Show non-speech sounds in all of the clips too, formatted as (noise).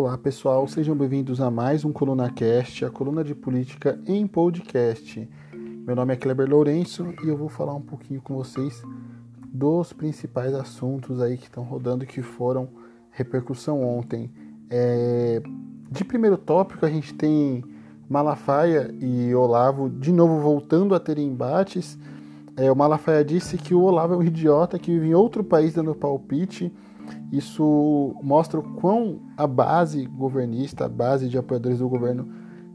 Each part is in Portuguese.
Olá pessoal, sejam bem-vindos a mais um Coluna Cast, a coluna de política em podcast. Meu nome é Kleber Lourenço e eu vou falar um pouquinho com vocês dos principais assuntos aí que estão rodando que foram repercussão ontem. É... De primeiro tópico, a gente tem Malafaia e Olavo de novo voltando a ter embates. É, o Malafaia disse que o Olavo é um idiota que vive em outro país dando palpite isso mostra o quão a base governista, a base de apoiadores do governo,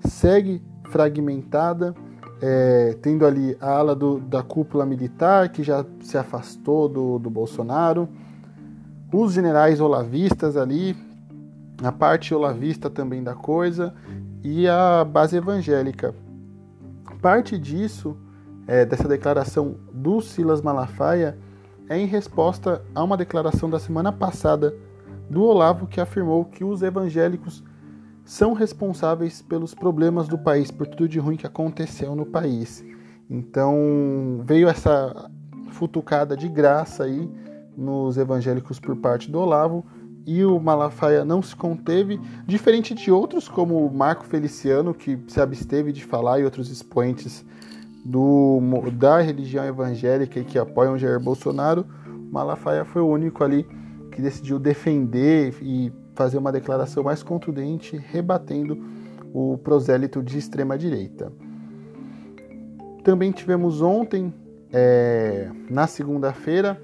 segue fragmentada, é, tendo ali a ala do, da cúpula militar, que já se afastou do, do Bolsonaro, os generais olavistas ali, a parte olavista também da coisa, e a base evangélica. Parte disso, é, dessa declaração do Silas Malafaia, é em resposta a uma declaração da semana passada do Olavo que afirmou que os evangélicos são responsáveis pelos problemas do país, por tudo de ruim que aconteceu no país. Então veio essa futucada de graça aí nos evangélicos por parte do Olavo e o Malafaia não se conteve, diferente de outros como o Marco Feliciano que se absteve de falar e outros expoentes do, da religião evangélica e que apoiam Jair Bolsonaro, Malafaia foi o único ali que decidiu defender e fazer uma declaração mais contundente, rebatendo o prosélito de extrema direita. Também tivemos ontem, é, na segunda-feira,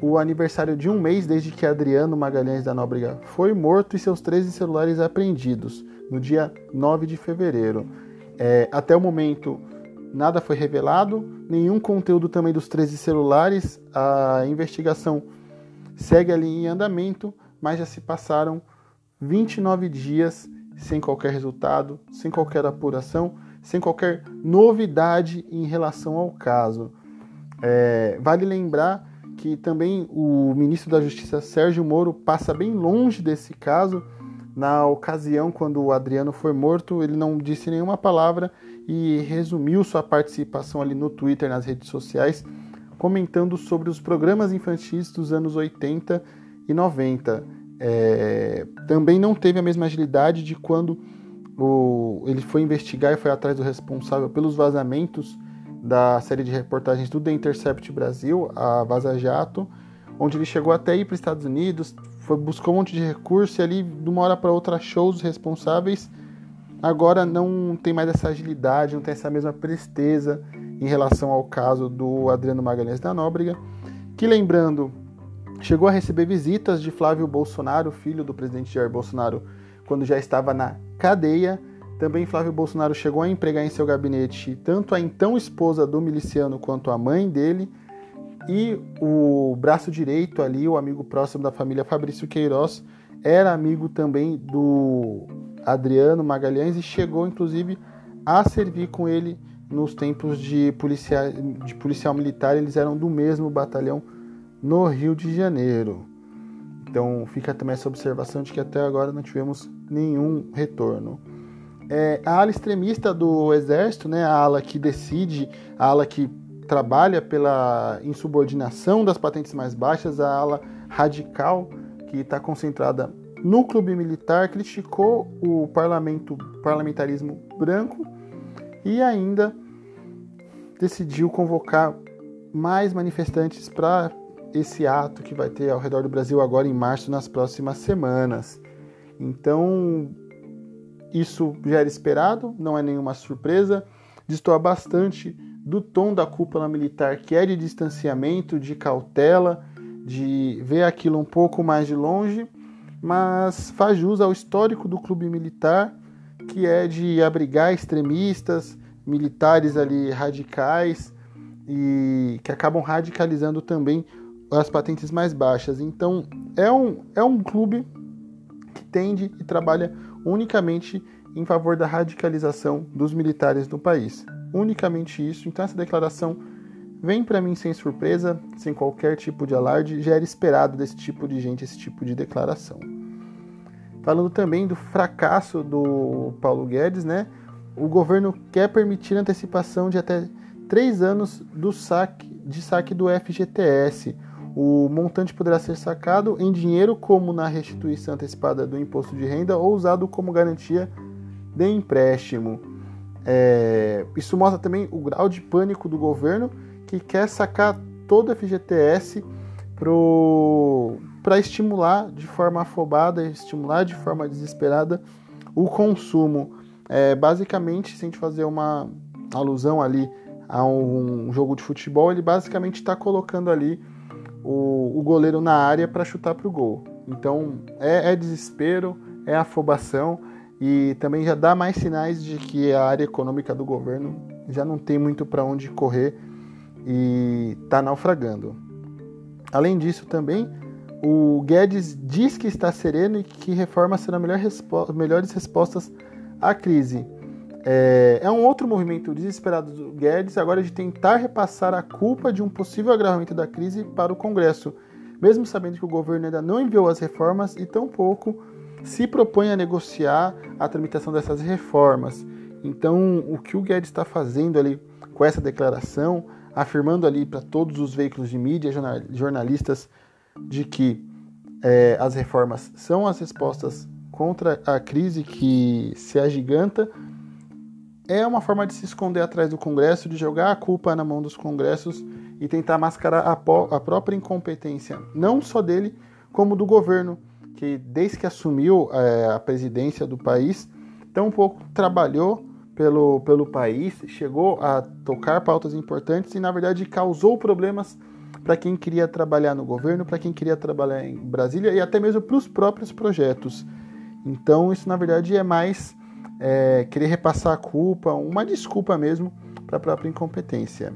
o aniversário de um mês desde que Adriano Magalhães da Nóbrega foi morto e seus 13 celulares apreendidos, no dia 9 de fevereiro. É, até o momento, nada foi revelado, nenhum conteúdo também dos 13 celulares. A investigação segue ali em andamento, mas já se passaram 29 dias sem qualquer resultado, sem qualquer apuração, sem qualquer novidade em relação ao caso. É, vale lembrar que também o ministro da Justiça Sérgio Moro passa bem longe desse caso. Na ocasião, quando o Adriano foi morto, ele não disse nenhuma palavra e resumiu sua participação ali no Twitter, nas redes sociais, comentando sobre os programas infantis dos anos 80 e 90. É, também não teve a mesma agilidade de quando o, ele foi investigar e foi atrás do responsável pelos vazamentos da série de reportagens do The Intercept Brasil, a Vaza Jato, onde ele chegou até ir para os Estados Unidos, foi, buscou um monte de recurso e ali, de uma hora para outra, achou os responsáveis agora não tem mais essa agilidade, não tem essa mesma presteza em relação ao caso do Adriano Magalhães da Nóbrega, que lembrando, chegou a receber visitas de Flávio Bolsonaro, filho do presidente Jair Bolsonaro, quando já estava na cadeia. Também Flávio Bolsonaro chegou a empregar em seu gabinete tanto a então esposa do miliciano quanto a mãe dele e o braço direito ali, o amigo próximo da família Fabrício Queiroz, era amigo também do Adriano Magalhães e chegou inclusive a servir com ele nos tempos de, policia, de policial militar, eles eram do mesmo batalhão no Rio de Janeiro. Então fica também essa observação de que até agora não tivemos nenhum retorno. É, a ala extremista do Exército, né, a ala que decide, a ala que trabalha pela insubordinação das patentes mais baixas, a ala radical que está concentrada no clube militar, criticou o parlamento, parlamentarismo branco e ainda decidiu convocar mais manifestantes para esse ato que vai ter ao redor do Brasil agora em março, nas próximas semanas. Então, isso já era esperado, não é nenhuma surpresa. Destoa bastante do tom da cúpula militar, que é de distanciamento, de cautela, de ver aquilo um pouco mais de longe mas faz jus ao histórico do clube militar, que é de abrigar extremistas, militares ali radicais e que acabam radicalizando também as patentes mais baixas. Então, é um, é um clube que tende e trabalha unicamente em favor da radicalização dos militares no país. Unicamente isso. Então, essa declaração vem para mim sem surpresa, sem qualquer tipo de alarde, já era esperado desse tipo de gente esse tipo de declaração. Falando também do fracasso do Paulo Guedes, né? O governo quer permitir antecipação de até três anos do saque, de saque do FGTS. O montante poderá ser sacado em dinheiro, como na restituição antecipada do imposto de renda, ou usado como garantia de empréstimo. É, isso mostra também o grau de pânico do governo que quer sacar todo o FGTS para estimular de forma afobada, estimular de forma desesperada o consumo. É, basicamente, se a gente fazer uma alusão ali a um jogo de futebol, ele basicamente está colocando ali o, o, goleiro na área para chutar para o gol. Então é, é desespero, é afobação e também já dá mais sinais de que a área econômica do governo já não tem muito para onde correr e está naufragando. Além disso, também o Guedes diz que está sereno e que reformas serão melhor respo melhores respostas à crise. É, é, um outro movimento desesperado do Guedes agora de tentar repassar a culpa de um possível agravamento da crise para o Congresso, mesmo sabendo que o governo ainda não enviou as reformas e tampouco se propõe a negociar a tramitação dessas reformas. Então, o que o Guedes está fazendo ali com essa declaração, afirmando ali para todos os veículos de mídia, jornalistas, de que é, as reformas são as respostas contra a crise que se agiganta, é uma forma de se esconder atrás do Congresso, de jogar a culpa na mão dos Congressos e tentar mascarar a, a própria incompetência, não só dele, como do governo que desde que assumiu é, a presidência do país, tão pouco trabalhou pelo, pelo país, chegou a tocar pautas importantes e, na verdade, causou problemas para quem queria trabalhar no governo, para quem queria trabalhar em Brasília e até mesmo para os próprios projetos. Então, isso, na verdade, é mais é, querer repassar a culpa, uma desculpa mesmo para a própria incompetência.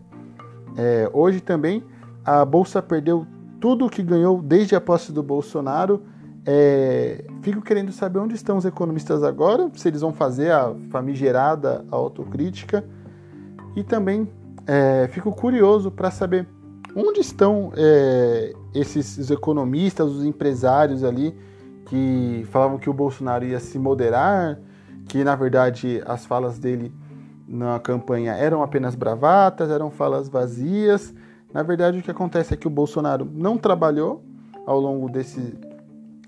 É, hoje também, a Bolsa perdeu tudo o que ganhou desde a posse do Bolsonaro é, fico querendo saber onde estão os economistas agora, se eles vão fazer a famigerada autocrítica. E também é, fico curioso para saber onde estão é, esses economistas, os empresários ali que falavam que o Bolsonaro ia se moderar, que na verdade as falas dele na campanha eram apenas bravatas, eram falas vazias. Na verdade, o que acontece é que o Bolsonaro não trabalhou ao longo desse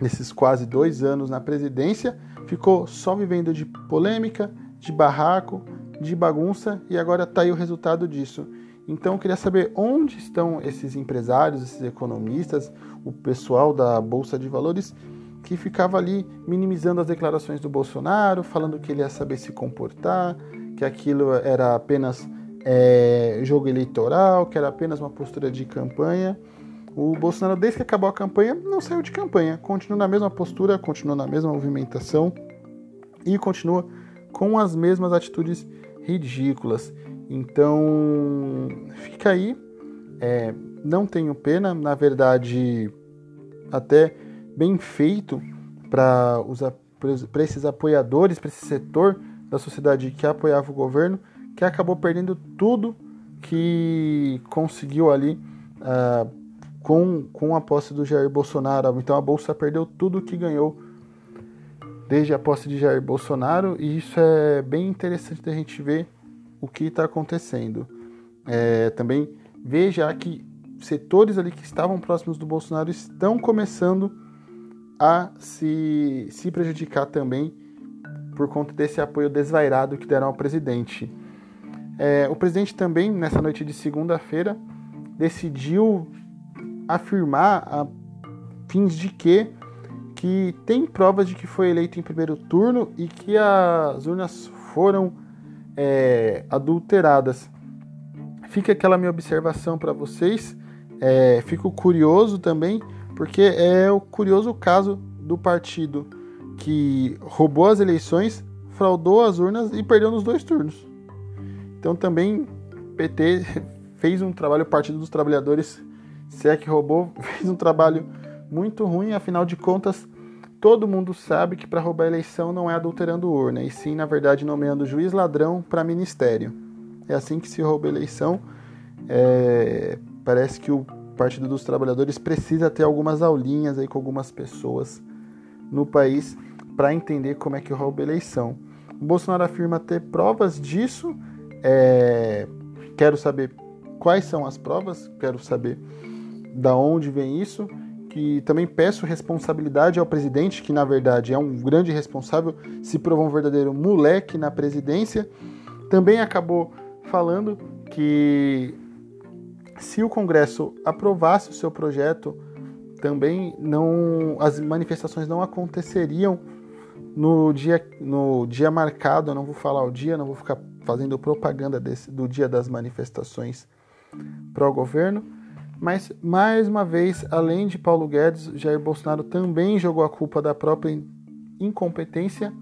nesses quase dois anos na presidência, ficou só vivendo de polêmica, de barraco, de bagunça e agora está aí o resultado disso. Então eu queria saber onde estão esses empresários, esses economistas, o pessoal da Bolsa de Valores que ficava ali minimizando as declarações do Bolsonaro, falando que ele ia saber se comportar, que aquilo era apenas é, jogo eleitoral, que era apenas uma postura de campanha. O Bolsonaro, desde que acabou a campanha, não saiu de campanha, continua na mesma postura, continua na mesma movimentação e continua com as mesmas atitudes ridículas. Então, fica aí. É, não tenho pena, na verdade, até bem feito para esses apoiadores, para esse setor da sociedade que apoiava o governo, que acabou perdendo tudo que conseguiu ali. Uh, com, com a posse do Jair Bolsonaro. Então a Bolsa perdeu tudo que ganhou desde a posse de Jair Bolsonaro e isso é bem interessante da gente ver o que está acontecendo. É, também veja que setores ali que estavam próximos do Bolsonaro estão começando a se, se prejudicar também por conta desse apoio desvairado que deram ao presidente. É, o presidente também, nessa noite de segunda-feira, decidiu afirmar a fins de que que tem provas de que foi eleito em primeiro turno e que as urnas foram é, adulteradas. Fica aquela minha observação para vocês. É, fico curioso também, porque é o curioso caso do partido que roubou as eleições, fraudou as urnas e perdeu nos dois turnos. Então também PT (laughs) fez um trabalho, o Partido dos Trabalhadores se é que roubou, (laughs) fez um trabalho muito ruim, afinal de contas, todo mundo sabe que para roubar a eleição não é adulterando urna, e sim, na verdade, nomeando juiz ladrão para ministério. É assim que se rouba a eleição. É, parece que o Partido dos Trabalhadores precisa ter algumas aulinhas aí com algumas pessoas no país para entender como é que rouba a eleição. O Bolsonaro afirma ter provas disso. É, quero saber quais são as provas, quero saber da onde vem isso, que também peço responsabilidade ao presidente, que na verdade é um grande responsável, se provou um verdadeiro moleque na presidência. Também acabou falando que se o Congresso aprovasse o seu projeto, também não as manifestações não aconteceriam no dia, no dia marcado. Eu não vou falar o dia, não vou ficar fazendo propaganda desse, do dia das manifestações pró-governo. Mas, mais uma vez, além de Paulo Guedes, Jair Bolsonaro também jogou a culpa da própria incompetência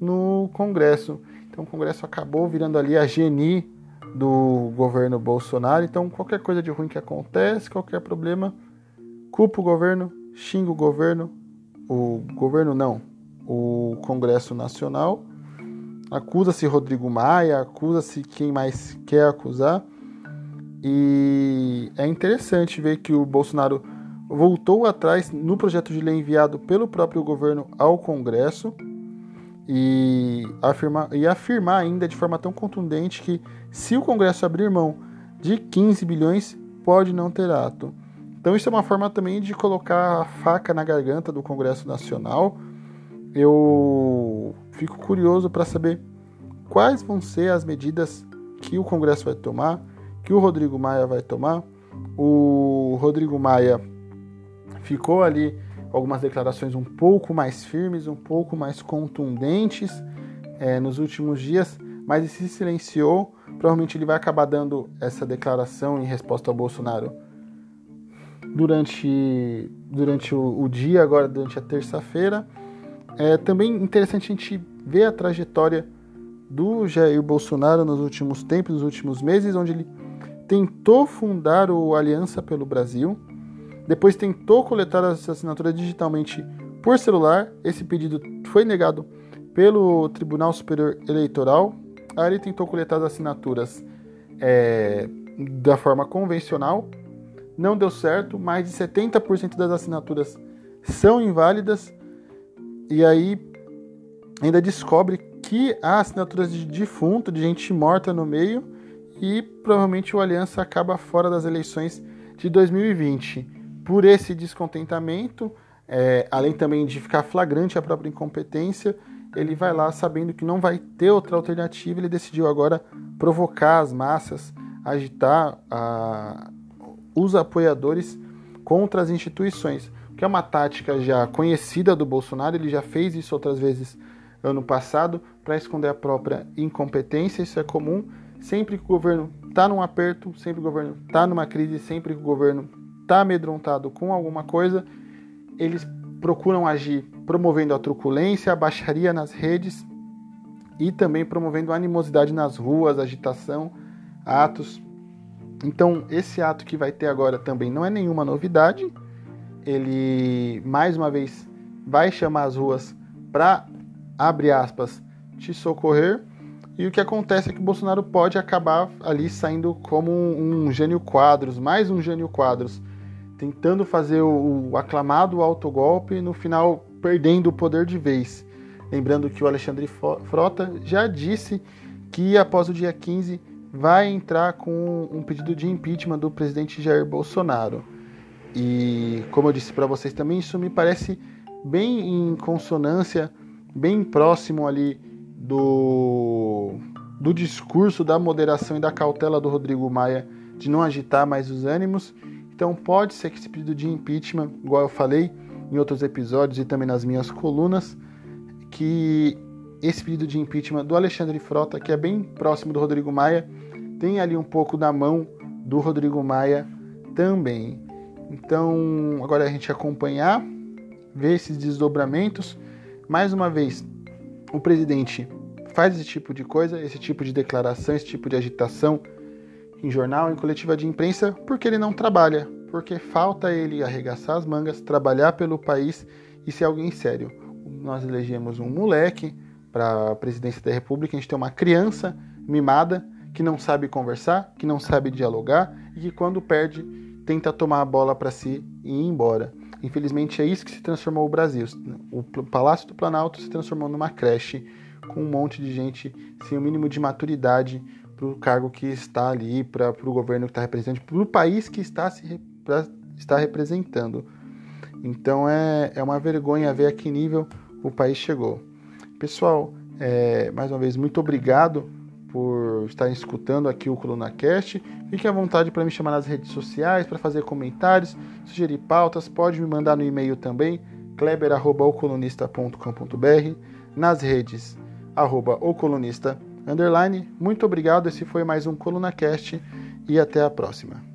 no Congresso. Então, o Congresso acabou virando ali a geni do governo Bolsonaro. Então, qualquer coisa de ruim que acontece, qualquer problema, culpa o governo, xinga o governo, o governo não, o Congresso Nacional, acusa-se Rodrigo Maia, acusa-se quem mais quer acusar. E é interessante ver que o Bolsonaro voltou atrás no projeto de lei enviado pelo próprio governo ao Congresso e afirmar, e afirmar ainda de forma tão contundente que se o Congresso abrir mão de 15 bilhões, pode não ter ato. Então isso é uma forma também de colocar a faca na garganta do Congresso Nacional. Eu fico curioso para saber quais vão ser as medidas que o Congresso vai tomar, que o Rodrigo Maia vai tomar. O Rodrigo Maia ficou ali algumas declarações um pouco mais firmes, um pouco mais contundentes é, nos últimos dias, mas ele se silenciou. Provavelmente ele vai acabar dando essa declaração em resposta ao Bolsonaro durante, durante o, o dia, agora durante a terça-feira. É também interessante a gente ver a trajetória do Jair Bolsonaro nos últimos tempos, nos últimos meses, onde ele tentou fundar o Aliança pelo Brasil, depois tentou coletar as assinaturas digitalmente por celular. Esse pedido foi negado pelo Tribunal Superior Eleitoral. Aí ele tentou coletar as assinaturas é, da forma convencional. Não deu certo, mais de 70% das assinaturas são inválidas. E aí ainda descobre que há assinaturas de defunto, de gente morta no meio, e provavelmente o Aliança acaba fora das eleições de 2020 por esse descontentamento, é, além também de ficar flagrante a própria incompetência, ele vai lá sabendo que não vai ter outra alternativa, ele decidiu agora provocar as massas, agitar a, os apoiadores contra as instituições, que é uma tática já conhecida do Bolsonaro, ele já fez isso outras vezes ano passado para esconder a própria incompetência, isso é comum. Sempre que o governo está num aperto, sempre que o governo está numa crise, sempre que o governo está amedrontado com alguma coisa, eles procuram agir promovendo a truculência, a baixaria nas redes e também promovendo animosidade nas ruas, agitação, atos. Então, esse ato que vai ter agora também não é nenhuma novidade. Ele, mais uma vez, vai chamar as ruas para, abre aspas, te socorrer. E o que acontece é que o Bolsonaro pode acabar ali saindo como um, um gênio quadros, mais um gênio quadros, tentando fazer o, o aclamado autogolpe e no final perdendo o poder de vez. Lembrando que o Alexandre Frota já disse que após o dia 15 vai entrar com um pedido de impeachment do presidente Jair Bolsonaro. E como eu disse para vocês também, isso me parece bem em consonância, bem próximo ali do, do discurso da moderação e da cautela do Rodrigo Maia de não agitar mais os ânimos então pode ser que esse pedido de impeachment, igual eu falei em outros episódios e também nas minhas colunas, que esse pedido de impeachment do Alexandre Frota, que é bem próximo do Rodrigo Maia, tem ali um pouco da mão do Rodrigo Maia também. Então, agora a gente acompanhar, ver esses desdobramentos. Mais uma vez, o presidente faz esse tipo de coisa, esse tipo de declaração, esse tipo de agitação em jornal, em coletiva de imprensa, porque ele não trabalha, porque falta ele arregaçar as mangas, trabalhar pelo país e ser alguém sério. Nós elegemos um moleque para a presidência da República, a gente tem uma criança mimada que não sabe conversar, que não sabe dialogar e que quando perde tenta tomar a bola para si e ir embora. Infelizmente é isso que se transformou o Brasil. O Palácio do Planalto se transformou numa creche com um monte de gente sem o mínimo de maturidade para o cargo que está ali, para o governo que está representando, para o país que está se, pra, está representando. Então é, é uma vergonha ver a que nível o país chegou. Pessoal, é, mais uma vez, muito obrigado por estarem escutando aqui o ColunaCast. Fique à vontade para me chamar nas redes sociais, para fazer comentários, sugerir pautas. Pode me mandar no e-mail também, kleber.ocolunista.com.br, nas redes, arroba ocolunista, underline. Muito obrigado, esse foi mais um ColunaCast e até a próxima.